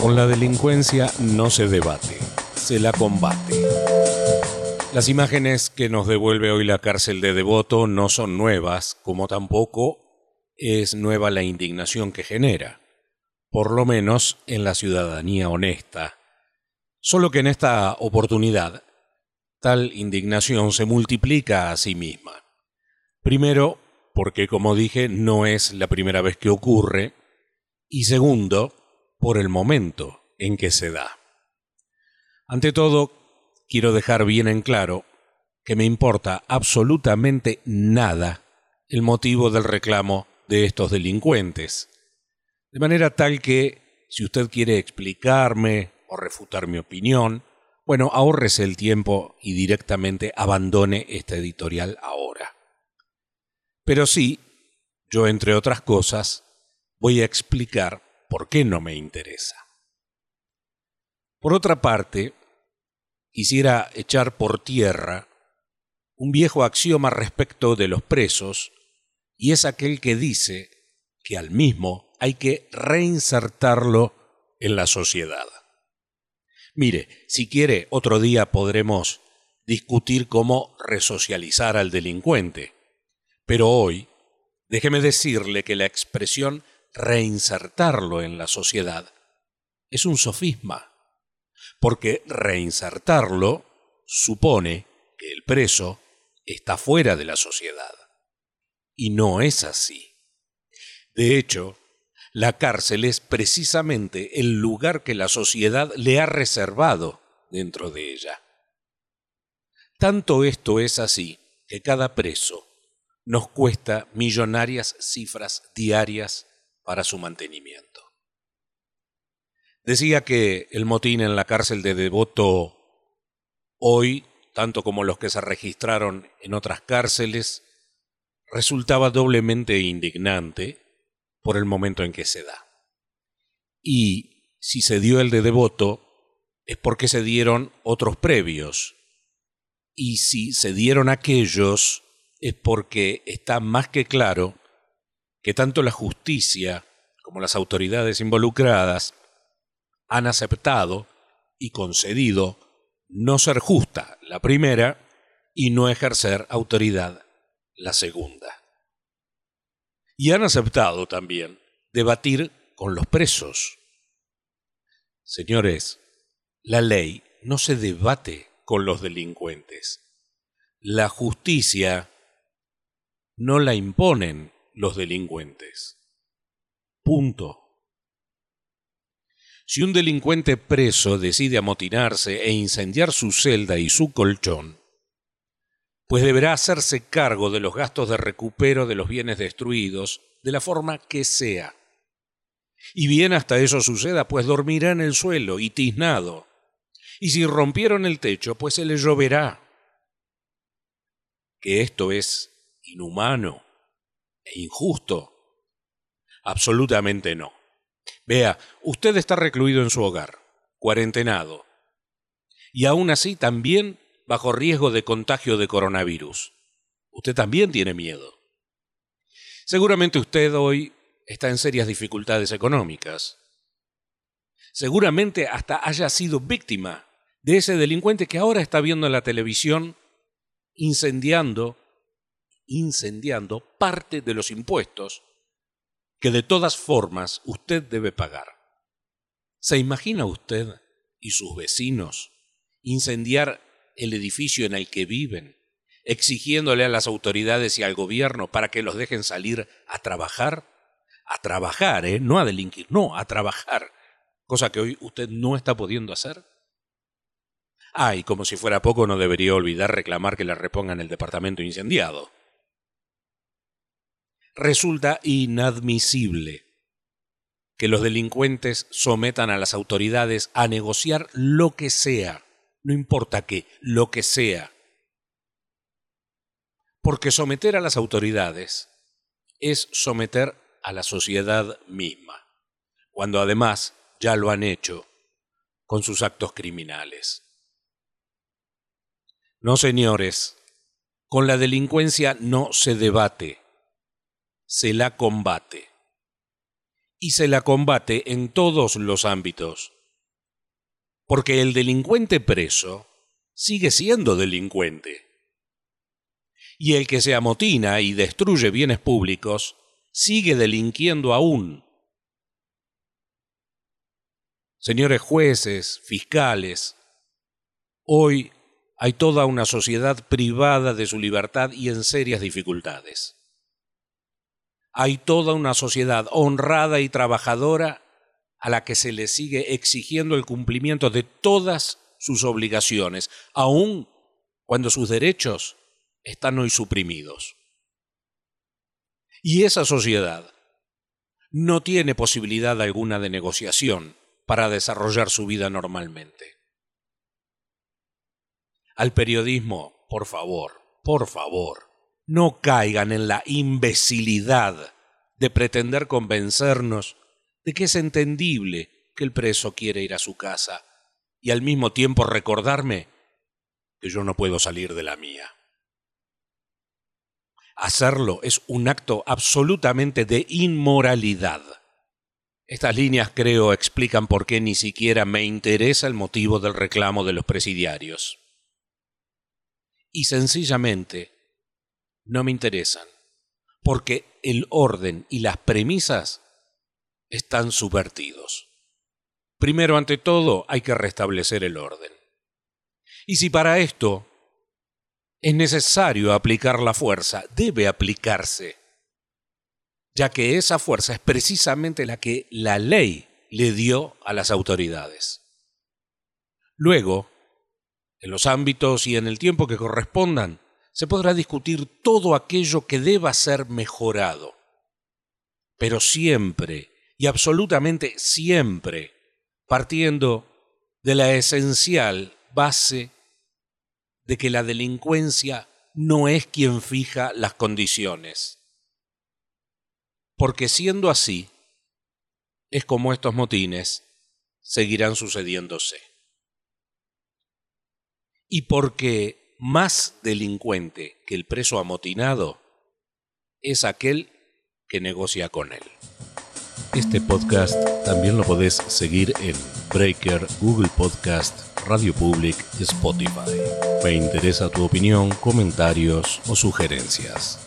Con la delincuencia no se debate, se la combate. Las imágenes que nos devuelve hoy la cárcel de Devoto no son nuevas, como tampoco es nueva la indignación que genera, por lo menos en la ciudadanía honesta. Solo que en esta oportunidad, tal indignación se multiplica a sí misma. Primero, porque como dije, no es la primera vez que ocurre, y segundo, por el momento en que se da. Ante todo, quiero dejar bien en claro que me importa absolutamente nada el motivo del reclamo de estos delincuentes. De manera tal que, si usted quiere explicarme o refutar mi opinión, bueno, ahórrese el tiempo y directamente abandone este editorial ahora. Pero sí, yo entre otras cosas, voy a explicar por qué no me interesa. Por otra parte, quisiera echar por tierra un viejo axioma respecto de los presos, y es aquel que dice que al mismo hay que reinsertarlo en la sociedad. Mire, si quiere, otro día podremos discutir cómo resocializar al delincuente, pero hoy déjeme decirle que la expresión reinsertarlo en la sociedad es un sofisma, porque reinsertarlo supone que el preso está fuera de la sociedad. Y no es así. De hecho, la cárcel es precisamente el lugar que la sociedad le ha reservado dentro de ella. Tanto esto es así que cada preso nos cuesta millonarias cifras diarias para su mantenimiento. Decía que el motín en la cárcel de Devoto hoy, tanto como los que se registraron en otras cárceles, resultaba doblemente indignante por el momento en que se da. Y si se dio el de Devoto, es porque se dieron otros previos. Y si se dieron aquellos, es porque está más que claro que tanto la justicia como las autoridades involucradas han aceptado y concedido no ser justa la primera y no ejercer autoridad la segunda. Y han aceptado también debatir con los presos. Señores, la ley no se debate con los delincuentes. La justicia no la imponen los delincuentes. Punto. Si un delincuente preso decide amotinarse e incendiar su celda y su colchón, pues deberá hacerse cargo de los gastos de recupero de los bienes destruidos de la forma que sea. Y bien hasta eso suceda, pues dormirá en el suelo y tiznado. Y si rompieron el techo, pues se le lloverá. Que esto es inhumano e injusto? Absolutamente no. Vea, usted está recluido en su hogar, cuarentenado, y aún así también bajo riesgo de contagio de coronavirus. Usted también tiene miedo. Seguramente usted hoy está en serias dificultades económicas. Seguramente hasta haya sido víctima de ese delincuente que ahora está viendo en la televisión incendiando incendiando parte de los impuestos que de todas formas usted debe pagar. ¿Se imagina usted y sus vecinos incendiar el edificio en el que viven, exigiéndole a las autoridades y al gobierno para que los dejen salir a trabajar? A trabajar, ¿eh? No a delinquir, no, a trabajar. Cosa que hoy usted no está pudiendo hacer. Ah, y como si fuera poco, no debería olvidar reclamar que le repongan el departamento incendiado resulta inadmisible que los delincuentes sometan a las autoridades a negociar lo que sea, no importa qué, lo que sea. Porque someter a las autoridades es someter a la sociedad misma, cuando además ya lo han hecho con sus actos criminales. No, señores, con la delincuencia no se debate, se la combate. y se la combate en todos los ámbitos. Porque el delincuente preso sigue siendo delincuente. Y el que se amotina y destruye bienes públicos sigue delinquiendo aún. Señores jueces, fiscales, hoy hay toda una sociedad privada de su libertad y en serias dificultades. Hay toda una sociedad honrada y trabajadora a la que se le sigue exigiendo el cumplimiento de todas sus obligaciones, aun cuando sus derechos están hoy suprimidos. Y esa sociedad no tiene posibilidad alguna de negociación para desarrollar su vida normalmente. Al periodismo, por favor, por favor, no caigan en la imbecilidad de pretender convencernos de que es entendible que el preso quiere ir a su casa y al mismo tiempo recordarme que yo no puedo salir de la mía. Hacerlo es un acto absolutamente de inmoralidad. Estas líneas creo explican por qué ni siquiera me interesa el motivo del reclamo de los presidiarios y sencillamente no me interesan, porque el orden y las premisas están subvertidos. Primero, ante todo, hay que restablecer el orden. Y si para esto es necesario aplicar la fuerza, debe aplicarse, ya que esa fuerza es precisamente la que la ley le dio a las autoridades. Luego, en los ámbitos y en el tiempo que correspondan, se podrá discutir todo aquello que deba ser mejorado. Pero siempre, y absolutamente siempre, partiendo de la esencial base de que la delincuencia no es quien fija las condiciones. Porque siendo así, es como estos motines seguirán sucediéndose y porque más delincuente que el preso amotinado es aquel que negocia con él. Este podcast también lo podés seguir en Breaker, Google Podcast, Radio Public Spotify. Me interesa tu opinión, comentarios o sugerencias.